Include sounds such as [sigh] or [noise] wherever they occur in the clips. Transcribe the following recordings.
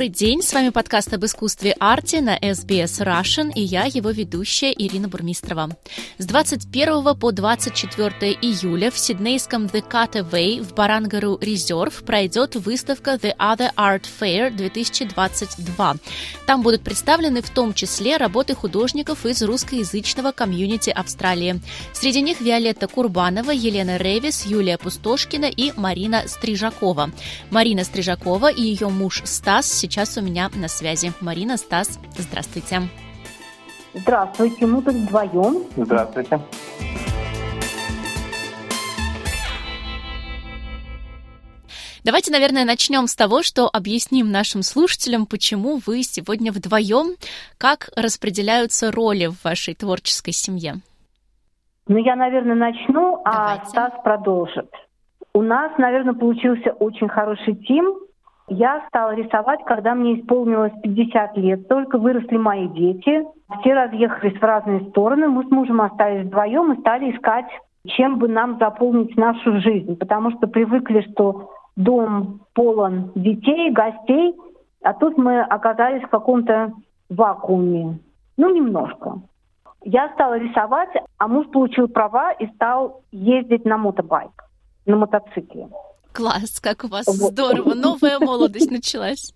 Добрый день, с вами подкаст об искусстве арте на SBS Russian и я, его ведущая Ирина Бурмистрова. С 21 по 24 июля в сиднейском The Cutaway в Барангару Резерв пройдет выставка The Other Art Fair 2022. Там будут представлены в том числе работы художников из русскоязычного комьюнити Австралии. Среди них Виолетта Курбанова, Елена Ревис, Юлия Пустошкина и Марина Стрижакова. Марина Стрижакова и ее муж Стас сейчас у меня на связи. Марина, Стас, здравствуйте. Здравствуйте, мы тут вдвоем. Здравствуйте. Давайте, наверное, начнем с того, что объясним нашим слушателям, почему вы сегодня вдвоем, как распределяются роли в вашей творческой семье. Ну, я, наверное, начну, а Давайте. Стас продолжит. У нас, наверное, получился очень хороший тим. Я стала рисовать, когда мне исполнилось 50 лет. Только выросли мои дети. Все разъехались в разные стороны. Мы с мужем остались вдвоем и стали искать, чем бы нам заполнить нашу жизнь. Потому что привыкли, что дом полон детей, гостей, а тут мы оказались в каком-то вакууме. Ну, немножко. Я стала рисовать, а муж получил права и стал ездить на мотобайк, на мотоцикле. Класс, как у вас Вот. здорово, новая молодость началась.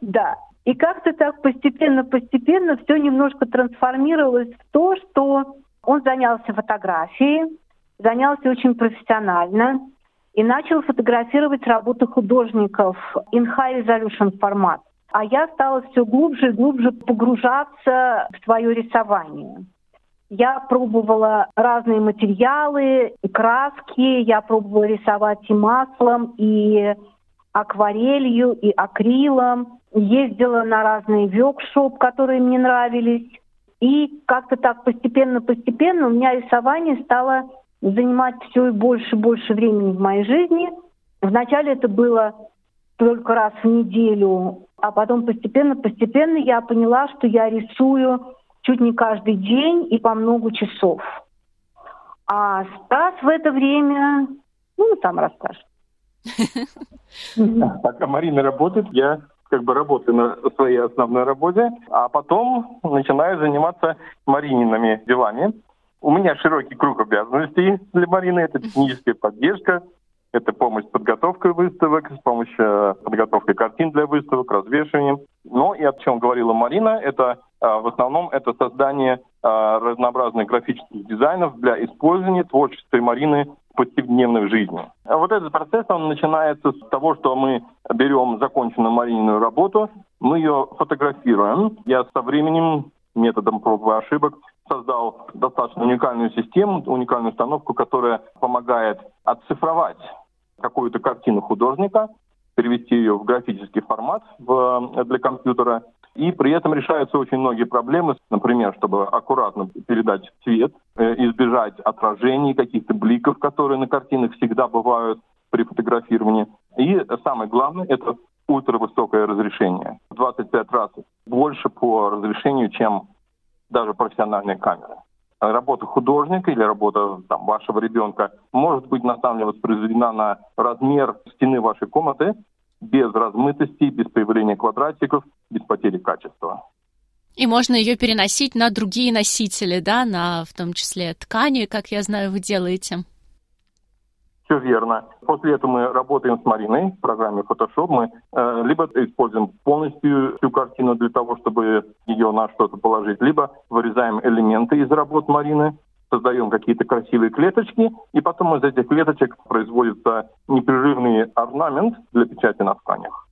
Да. И как-то так постепенно-постепенно все немножко трансформировалось в то, что он занялся фотографией, занялся очень профессионально и начал фотографировать работы художников in high resolution формат. А я стала все глубже и глубже погружаться в свое рисование. Я пробовала разные материалы, краски, я пробовала рисовать и маслом, и акварелью, и акрилом. Ездила на разные воркшоп, которые мне нравились. И как-то так постепенно-постепенно у меня рисование стало занимать все и больше и больше времени в моей жизни. Вначале это было только раз в неделю, а потом постепенно-постепенно я поняла, что я рисую чуть не каждый день и по много часов. А Стас в это время, ну, сам расскажет. [laughs] Пока Марина работает, я как бы работаю на своей основной работе, а потом начинаю заниматься Мариниными делами. У меня широкий круг обязанностей для Марины. Это техническая поддержка, это помощь с подготовкой выставок, с помощью э, подготовки картин для выставок, развешиванием. Но и о чем говорила Марина, это э, в основном это создание э, разнообразных графических дизайнов для использования творчества Марины в повседневной жизни. А вот этот процесс, он начинается с того, что мы берем законченную Маринину работу, мы ее фотографируем. Я со временем методом проб и ошибок создал достаточно уникальную систему, уникальную установку, которая помогает оцифровать какую-то картину художника, перевести ее в графический формат в, для компьютера. И при этом решаются очень многие проблемы, например, чтобы аккуратно передать цвет, э, избежать отражений, каких-то бликов, которые на картинах всегда бывают при фотографировании. И самое главное – это ультравысокое разрешение. 25 раз больше по разрешению, чем даже профессиональные камеры. Работа художника или работа там, вашего ребенка может быть на самом деле воспроизведена на размер стены вашей комнаты без размытости, без появления квадратиков, без потери качества. И можно ее переносить на другие носители, да, на в том числе ткани, как я знаю, вы делаете. Все верно. После этого мы работаем с Мариной в программе Photoshop. Мы э, либо используем полностью всю картину для того, чтобы ее на что-то положить, либо вырезаем элементы из работ Марины, создаем какие-то красивые клеточки, и потом из этих клеточек производится непрерывный орнамент для печати на тканях.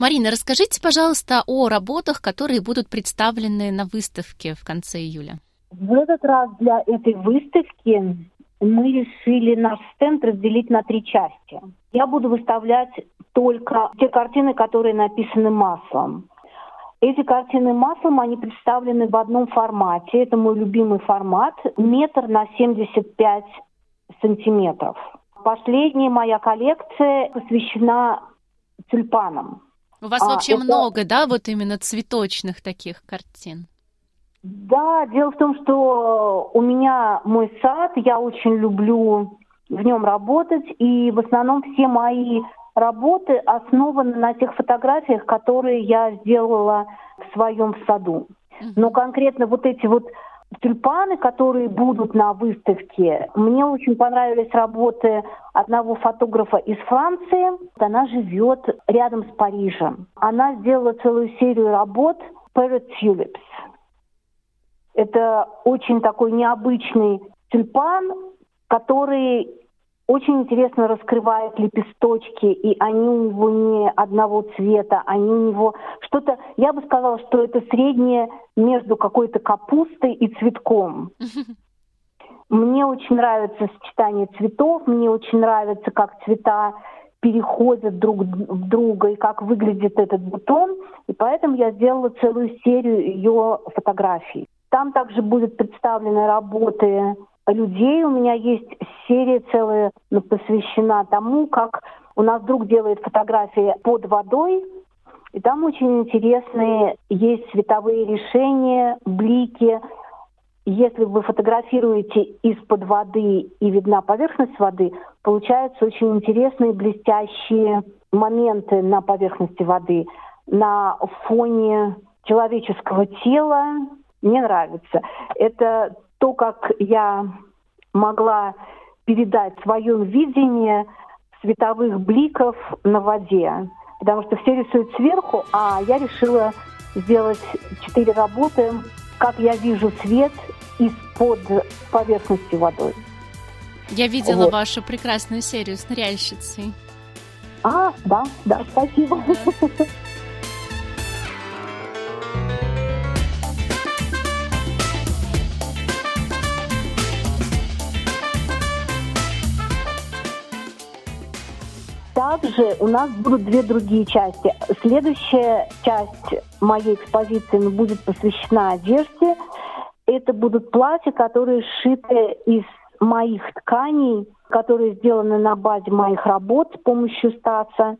Марина, расскажите, пожалуйста, о работах, которые будут представлены на выставке в конце июля. В этот раз для этой выставки мы решили наш стенд разделить на три части. Я буду выставлять только те картины, которые написаны маслом. Эти картины маслом, они представлены в одном формате. Это мой любимый формат. Метр на 75 сантиметров. Последняя моя коллекция посвящена тюльпанам. У вас А, вообще это- много, да, вот именно цветочных таких картин? Да, дело в том, что у меня мой сад, я очень люблю в нем работать, и в основном все мои работы основаны на тех фотографиях, которые я сделала в своем саду. Но конкретно вот эти вот тюльпаны, которые будут на выставке, мне очень понравились работы одного фотографа из Франции. Она живет рядом с Парижем. Она сделала целую серию работ Parrot Tulips. Это очень такой необычный тюльпан, который очень интересно раскрывает лепесточки, и они у него не одного цвета, они у него что-то, я бы сказала, что это среднее между какой-то капустой и цветком. [laughs] Мне очень нравится сочетание цветов, мне очень нравится, как цвета переходят друг в друга и как выглядит этот бутон. И поэтому я сделала целую серию ее фотографий. Там также будут представлены работы людей. У меня есть серия целая ну, посвящена тому, как у нас друг делает фотографии под водой. И там очень интересные есть световые решения, блики. Если вы фотографируете из-под воды и видна поверхность воды, получаются очень интересные блестящие моменты на поверхности воды, на фоне человеческого тела. Мне нравится. Это то, как я могла передать свое видение световых бликов на воде. Потому что все рисуют сверху, а я решила сделать четыре работы, как я вижу свет из-под поверхности водой. Я видела Вот. вашу прекрасную серию с ныряльщицей. А, да, да, спасибо. Также у нас будут две другие части. Следующая часть моей экспозиции будет посвящена одежде. Это будут платья, которые сшиты из моих тканей, которые сделаны на базе моих работ с помощью Стаса.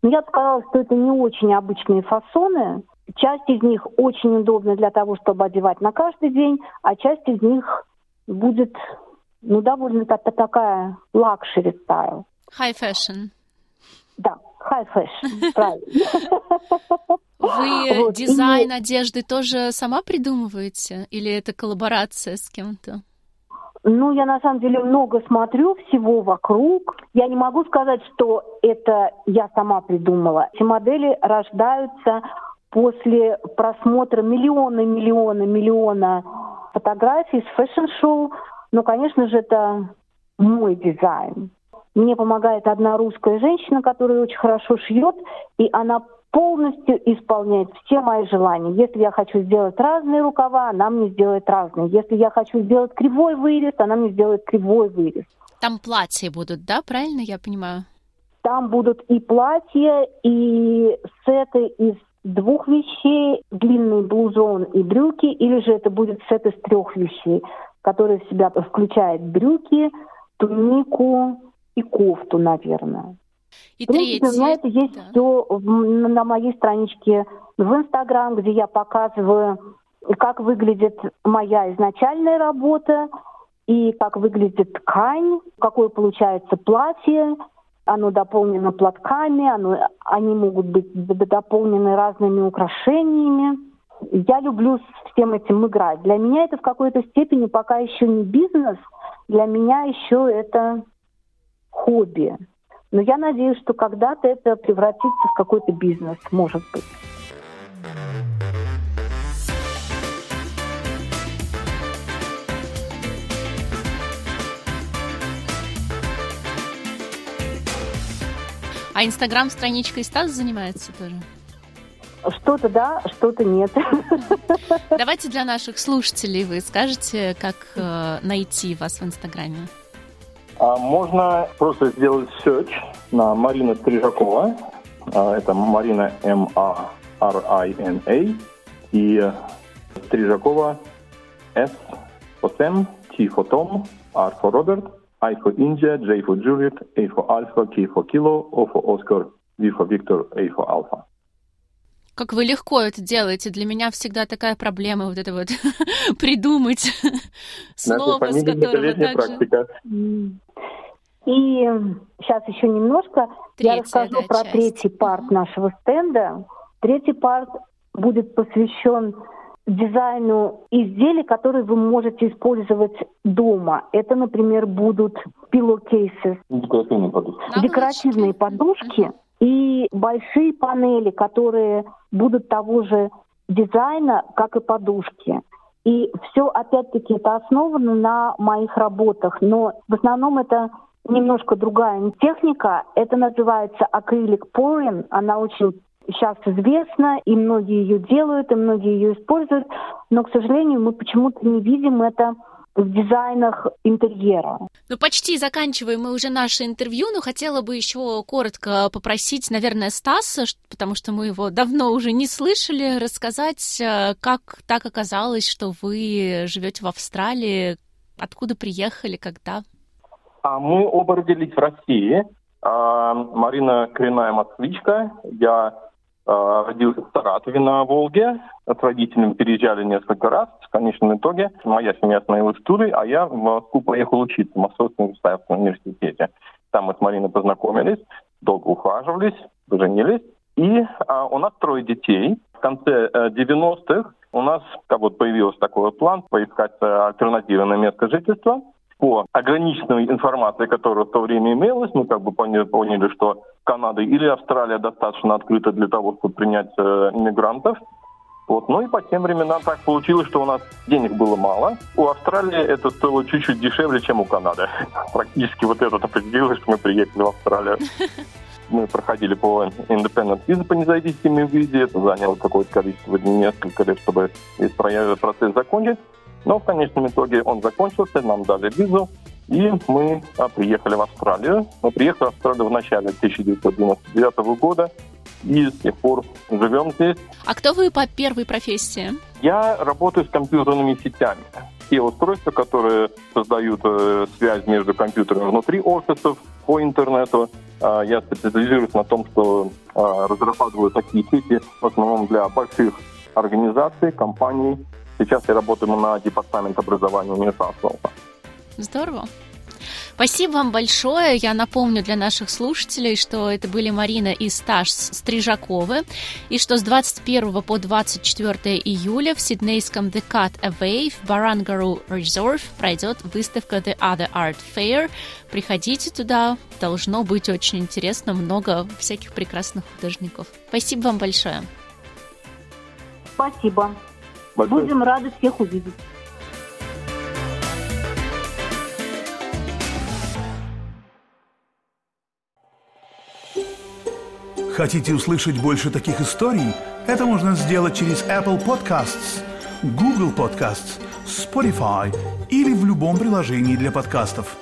Но я сказала, что это не очень обычные фасоны. Часть из них очень удобна для того, чтобы одевать на каждый день, а часть из них будет ну, довольно та- та- такая luxury style. High fashion. Да, high fashion, правильно. Вы [laughs] Вот, и дизайн одежды тоже сама придумываете? Или это коллаборация с кем-то? Ну, я на самом деле много смотрю всего вокруг. Я не могу сказать, что это я сама придумала. Эти модели рождаются после просмотра миллиона, миллиона, миллиона фотографий с fashion show. Но, конечно же, это мой дизайн. Мне помогает одна русская женщина, которая очень хорошо шьет, и она полностью исполняет все мои желания. Если я хочу сделать разные рукава, она мне сделает разные. Если я хочу сделать кривой вырез, она мне сделает кривой вырез. Там платья будут, да? Правильно я понимаю? Там будут и платья, и сеты из двух вещей, длинный блузон и брюки, или же это будет сет из трех вещей, который в себя включает брюки, тунику и кофту, наверное. И В принципе, это третье. есть да. все на моей страничке в Инстаграм, где я показываю, как выглядит моя изначальная работа и как выглядит ткань, какое получается платье. Оно дополнено платками, оно, они могут быть дополнены разными украшениями. Я люблю с всем этим играть. Для меня это в какой-то степени пока еще не бизнес, для меня еще это хобби. Но я надеюсь, что когда-то это превратится в какой-то бизнес, может быть. А инстаграм-страничкой Стас занимается тоже? Что-то да, что-то нет. Давайте для наших слушателей вы скажете, как э, найти вас в Инстаграме. А можно просто сделать search на Марина Стрижакова. А, Это Марина М-А-Р-I-N-А. И Стрижакова S for Sam, T for Tom, R for Robert, I for India, J for Juliet, A for Alpha, K for Kilo, O for Oscar, V for Victor, A for Alpha. Как вы легко это делаете. Для меня всегда такая проблема вот это вот [laughs] придумать слово, с которого также... И сейчас еще немножко Третья, я расскажу да, про часть. третий парт нашего стенда. Третий парт будет посвящен дизайну изделий, которые вы можете использовать дома. Это, например, будут pillowcases, декоративные подушки, декоративные подушки и большие панели, которые будут того же дизайна, как и подушки. И все, опять-таки, это основано на моих работах, но в основном это немножко другая техника. Это называется акрилик pouring. Она очень сейчас известна, и многие ее делают, и многие ее используют, но, к сожалению, мы почему-то не видим это в дизайнах интерьера. Ну, почти заканчиваем мы уже наше интервью, но хотела бы еще коротко попросить, наверное, Стаса, потому что мы его давно уже не слышали, рассказать, э, как так оказалось, что вы живете в Австралии, откуда приехали, когда? А мы оба родились в России. А, Марина коренная москвичка, я а, родился в Саратове на Волге. С родителями переезжали несколько раз. В конечном итоге моя семья остановилась в Туре, а я в Москву поехал учиться в Московском государственном университете. Там мы с Мариной познакомились, долго ухаживались, поженились. И а, у нас трое детей. В конце 90-х э, у нас как вот появился такой план поискать э, альтернативы на место жительства по ограниченной информации, которая в то время имелась, мы как бы поняли, что Канада или Австралия достаточно открыта для того, чтобы принять э, иммигрантов. Вот. Ну и по тем временам так получилось, что у нас денег было мало. У Австралии это стоило чуть-чуть дешевле, чем у Канады. [laughs] Практически вот это определилось, что мы приехали в Австралию. [laughs] Мы проходили по Independent Visa по независимой визе. Это заняло какое-то количество дней, несколько лет, чтобы весь процесс закончить. Но в конечном итоге он закончился, нам дали визу, и мы а, приехали в Австралию. Мы приехали в Австралию в начале 1999 года, и с тех пор живем здесь. А кто вы по первой профессии? Я работаю с компьютерными сетями. Те устройства, которые создают э, связь между компьютерами внутри офисов, по интернету. Э, я специализируюсь на том, что э, разрабатываю такие сети в основном для больших организаций, компаний, Сейчас я работаю на департамент образования университета. Здорово. Спасибо вам большое. Я напомню для наших слушателей, что это были Марина и Сташ Стрижаковы, и что с 21 по 24 июля в сиднейском The Cut Away в Barangaroo Reserve пройдет выставка The Other Art Fair. Приходите туда, должно быть очень интересно, много всяких прекрасных художников. Спасибо вам большое. Спасибо. Большое. Будем рады всех увидеть. Хотите услышать больше таких историй? Это можно сделать через Apple Podcasts, Google Podcasts, Spotify или в любом приложении для подкастов.